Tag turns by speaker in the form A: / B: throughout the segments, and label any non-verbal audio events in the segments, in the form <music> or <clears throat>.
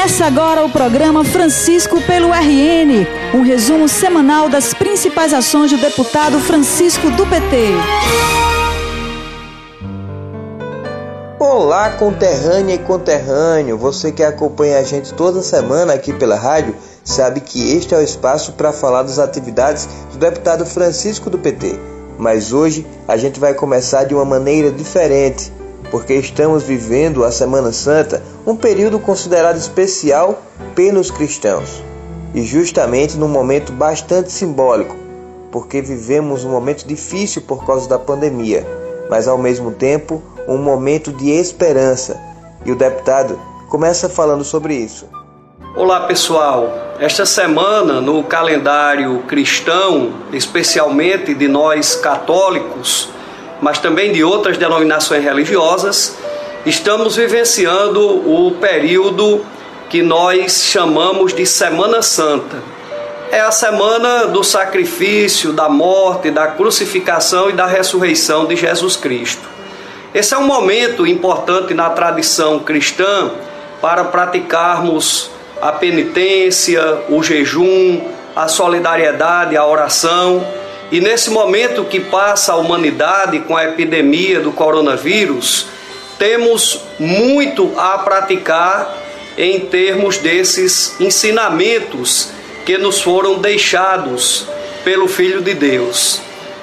A: Começa agora o programa Francisco pelo RN, um resumo semanal das principais ações do deputado Francisco do PT.
B: Olá, conterrânea e conterrâneo, você que acompanha a gente toda semana aqui pela rádio, sabe que este é o espaço para falar das atividades do deputado Francisco do PT. Mas hoje a gente vai começar de uma maneira diferente porque estamos vivendo a Semana Santa, um período considerado especial pelos cristãos. E justamente num momento bastante simbólico, porque vivemos um momento difícil por causa da pandemia, mas ao mesmo tempo um momento de esperança. E o deputado começa falando sobre isso.
C: Olá pessoal, esta semana no calendário cristão, especialmente de nós católicos, mas também de outras denominações religiosas, estamos vivenciando o período que nós chamamos de Semana Santa. É a semana do sacrifício, da morte, da crucificação e da ressurreição de Jesus Cristo. Esse é um momento importante na tradição cristã para praticarmos a penitência, o jejum, a solidariedade, a oração e nesse momento que passa a humanidade com a epidemia do coronavírus, temos muito a praticar em termos desses ensinamentos que nos foram deixados pelo Filho de Deus.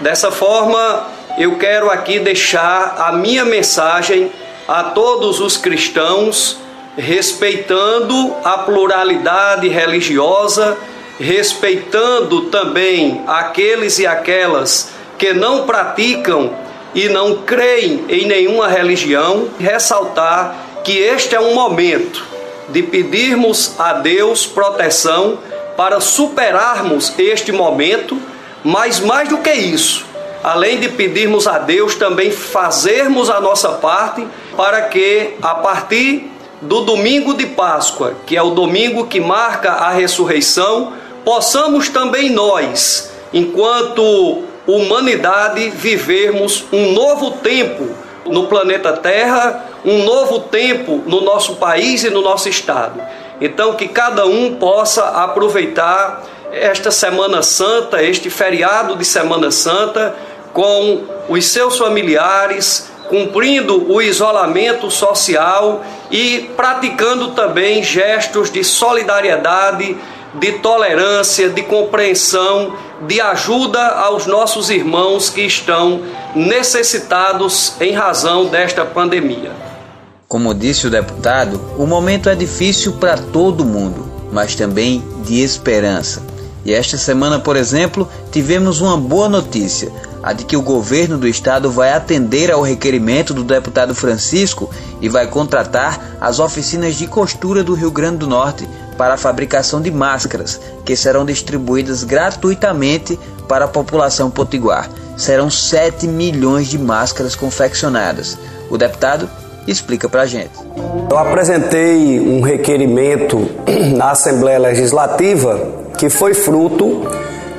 C: Dessa forma, eu quero aqui deixar a minha mensagem a todos os cristãos, respeitando a pluralidade religiosa respeitando também aqueles e aquelas que não praticam e não creem em nenhuma religião, ressaltar que este é um momento de pedirmos a Deus proteção para superarmos este momento, mas mais do que isso, além de pedirmos a Deus, também fazermos a nossa parte para que a partir do domingo de Páscoa, que é o domingo que marca a ressurreição, possamos também nós, enquanto humanidade, vivermos um novo tempo no planeta Terra, um novo tempo no nosso país e no nosso estado. Então, que cada um possa aproveitar esta Semana Santa, este feriado de Semana Santa, com os seus familiares, cumprindo o isolamento social e praticando também gestos de solidariedade de tolerância, de compreensão, de ajuda aos nossos irmãos que estão necessitados em razão desta pandemia.
B: Como disse o deputado, o momento é difícil para todo mundo, mas também de esperança. E esta semana, por exemplo, tivemos uma boa notícia a de que o governo do estado vai atender ao requerimento do deputado Francisco e vai contratar as oficinas de costura do Rio Grande do Norte para a fabricação de máscaras, que serão distribuídas gratuitamente para a população potiguar. Serão 7 milhões de máscaras confeccionadas. O deputado explica para a gente.
D: Eu apresentei um requerimento <clears throat> na Assembleia Legislativa que foi fruto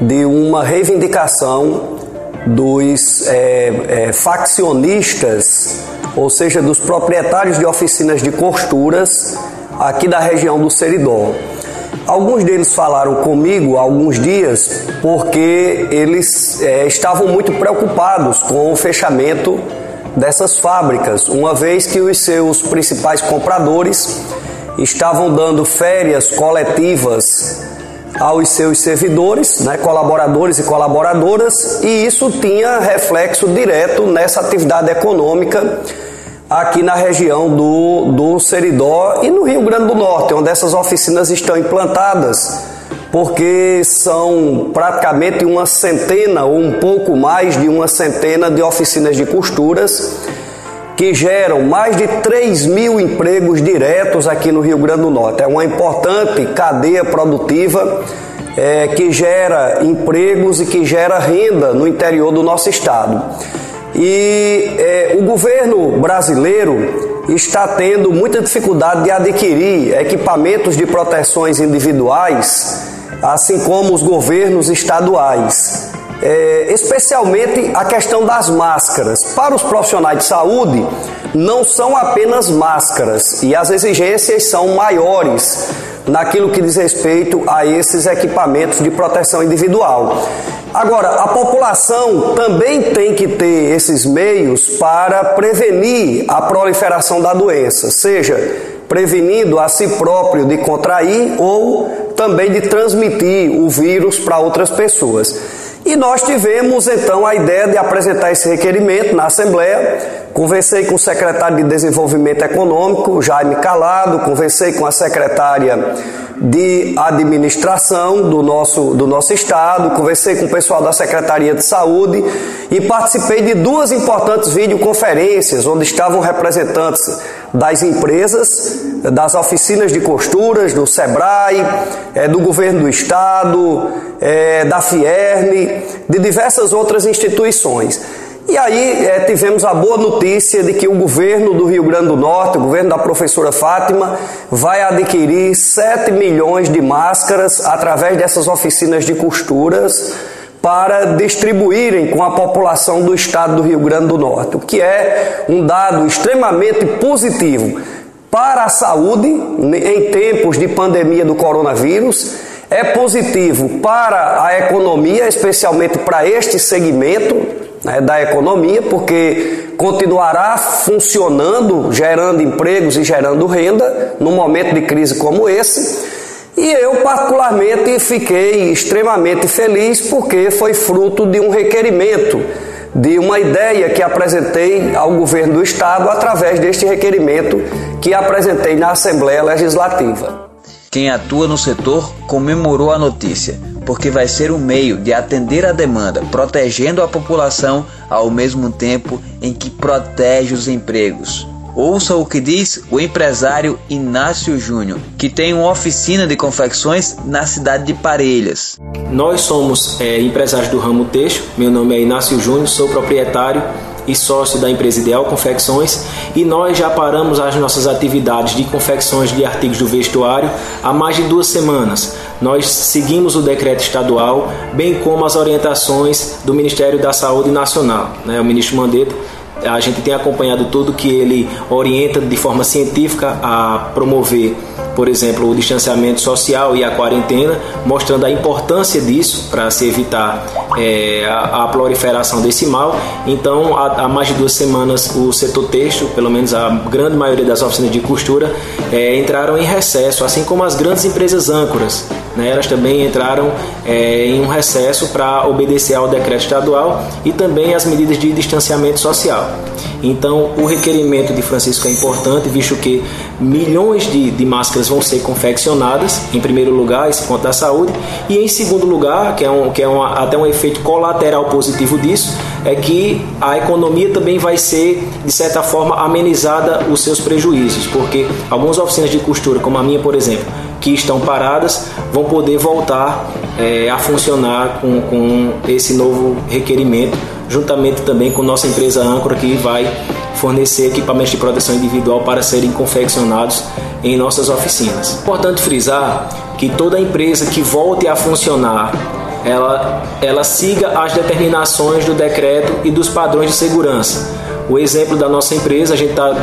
D: de uma reivindicação dos é, é, faccionistas, ou seja, dos proprietários de oficinas de costuras aqui da região do Seridó. Alguns deles falaram comigo há alguns dias porque eles é, estavam muito preocupados com o fechamento dessas fábricas, uma vez que os seus principais compradores estavam dando férias coletivas aos seus servidores, né, colaboradores e colaboradoras, e isso tinha reflexo direto nessa atividade econômica aqui na região do, do Seridó e no Rio Grande do Norte, onde essas oficinas estão implantadas, porque são praticamente uma centena ou um pouco mais de uma centena de oficinas de costuras que geram mais de 3 mil empregos diretos aqui no Rio Grande do Norte. É uma importante cadeia produtiva é, que gera empregos e que gera renda no interior do nosso estado. E é, o governo brasileiro está tendo muita dificuldade de adquirir equipamentos de proteções individuais, assim como os governos estaduais. é, especialmente a questão das máscaras. Para os profissionais de saúde, não são apenas máscaras e as exigências são maiores naquilo que diz respeito a esses equipamentos de proteção individual. Agora, a população também tem que ter esses meios para prevenir a proliferação da doença, seja prevenindo a si próprio de contrair ou também de transmitir o vírus para outras pessoas. E nós tivemos então a ideia de apresentar esse requerimento na Assembleia. Conversei com o secretário de Desenvolvimento Econômico, Jaime Calado, conversei com a secretária de administração do nosso, do nosso estado, conversei com o pessoal da Secretaria de Saúde. E participei de duas importantes videoconferências onde estavam representantes das empresas, das oficinas de costuras, do SEBRAE, é, do governo do estado, é, da FIERN, de diversas outras instituições. E aí é, tivemos a boa notícia de que o governo do Rio Grande do Norte, o governo da professora Fátima, vai adquirir 7 milhões de máscaras através dessas oficinas de costuras para distribuírem com a população do estado do Rio Grande do Norte, o que é um dado extremamente positivo para a saúde em tempos de pandemia do coronavírus, é positivo para a economia, especialmente para este segmento né, da economia, porque continuará funcionando, gerando empregos e gerando renda num momento de crise como esse. E eu, particularmente, fiquei extremamente feliz porque foi fruto de um requerimento, de uma ideia que apresentei ao governo do Estado através deste requerimento que apresentei na Assembleia Legislativa.
E: Quem atua no setor comemorou a notícia porque vai ser um meio de atender a demanda, protegendo a população ao mesmo tempo em que protege os empregos. Ouça o que diz o empresário Inácio Júnior, que tem uma oficina de confecções na cidade de Parelhas.
F: Nós somos é, empresários do ramo têxtil. Meu nome é Inácio Júnior, sou proprietário e sócio da empresa Ideal Confecções e nós já paramos as nossas atividades de confecções de artigos do vestuário há mais de duas semanas. Nós seguimos o decreto estadual, bem como as orientações do Ministério da Saúde Nacional. Né? O ministro Mandetta a gente tem acompanhado tudo que ele orienta de forma científica a promover por exemplo, o distanciamento social e a quarentena, mostrando a importância disso para se evitar é, a, a, proliferação desse mal. Então, há, há, mais de duas semanas, o setor têxtil, pelo menos a grande maioria das oficinas de costura, é, entraram em recesso, assim como as grandes empresas âncoras. Né, elas também entraram é, em um recesso para obedecer ao decreto estadual e também as medidas de distanciamento social. Então, o requerimento de Francisco é importante, visto que milhões de, de máscaras vão ser confeccionadas, em primeiro lugar, esse ponto da saúde, e em segundo lugar, que é, um, que é até um efeito colateral positivo disso, é que a economia também vai ser, de certa forma, amenizada os seus prejuízos, porque algumas oficinas de costura, como a minha, por exemplo, que estão paradas, vão poder voltar é, a funcionar com, com esse novo requerimento, juntamente também com nossa empresa âncora que vai fornecer equipamentos de proteção individual para serem confeccionados em nossas oficinas. Importante frisar que toda empresa que volte a funcionar ela, ela siga as determinações do decreto e dos padrões de segurança. O exemplo da nossa empresa, a gente está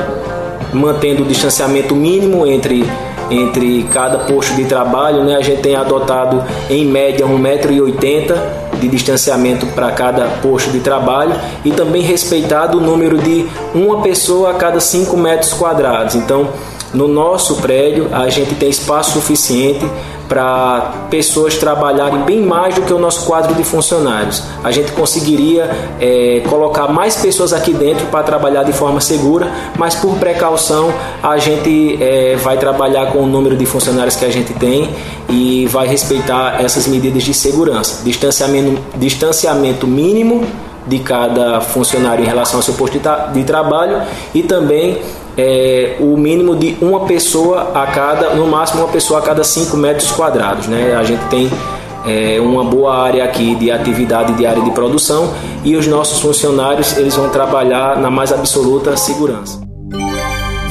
F: mantendo o distanciamento mínimo entre entre cada posto de trabalho, né? A gente tem adotado em média 1,80m de distanciamento para cada posto de trabalho e também respeitado o número de uma pessoa a cada 5 metros quadrados. Então, no nosso prédio, a gente tem espaço suficiente para pessoas trabalharem bem mais do que o nosso quadro de funcionários. A gente conseguiria é, colocar mais pessoas aqui dentro para trabalhar de forma segura, mas por precaução a gente é, vai trabalhar com o número de funcionários que a gente tem e vai respeitar essas medidas de segurança. Distanciamento, distanciamento mínimo de cada funcionário em relação ao seu posto de, tra de trabalho e também é, o mínimo de uma pessoa a cada, no máximo uma pessoa a cada 5 metros quadrados. Né? A gente tem é, uma boa área aqui de atividade de área de produção e os nossos funcionários eles vão trabalhar na mais absoluta segurança.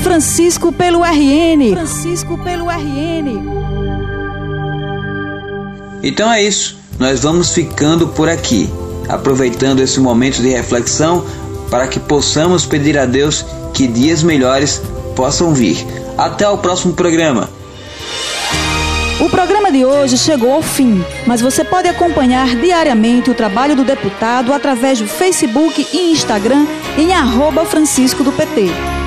A: Francisco pelo RN. Francisco pelo RN.
E: Então é isso. Nós vamos ficando por aqui.
B: aproveitando esse momento de reflexão para que possamos pedir a Deus que dias melhores possam vir. Até o próximo programa.
A: O programa de hoje chegou ao fim, mas você pode acompanhar diariamente o trabalho do deputado através do Facebook e Instagram em arroba Francisco do PT.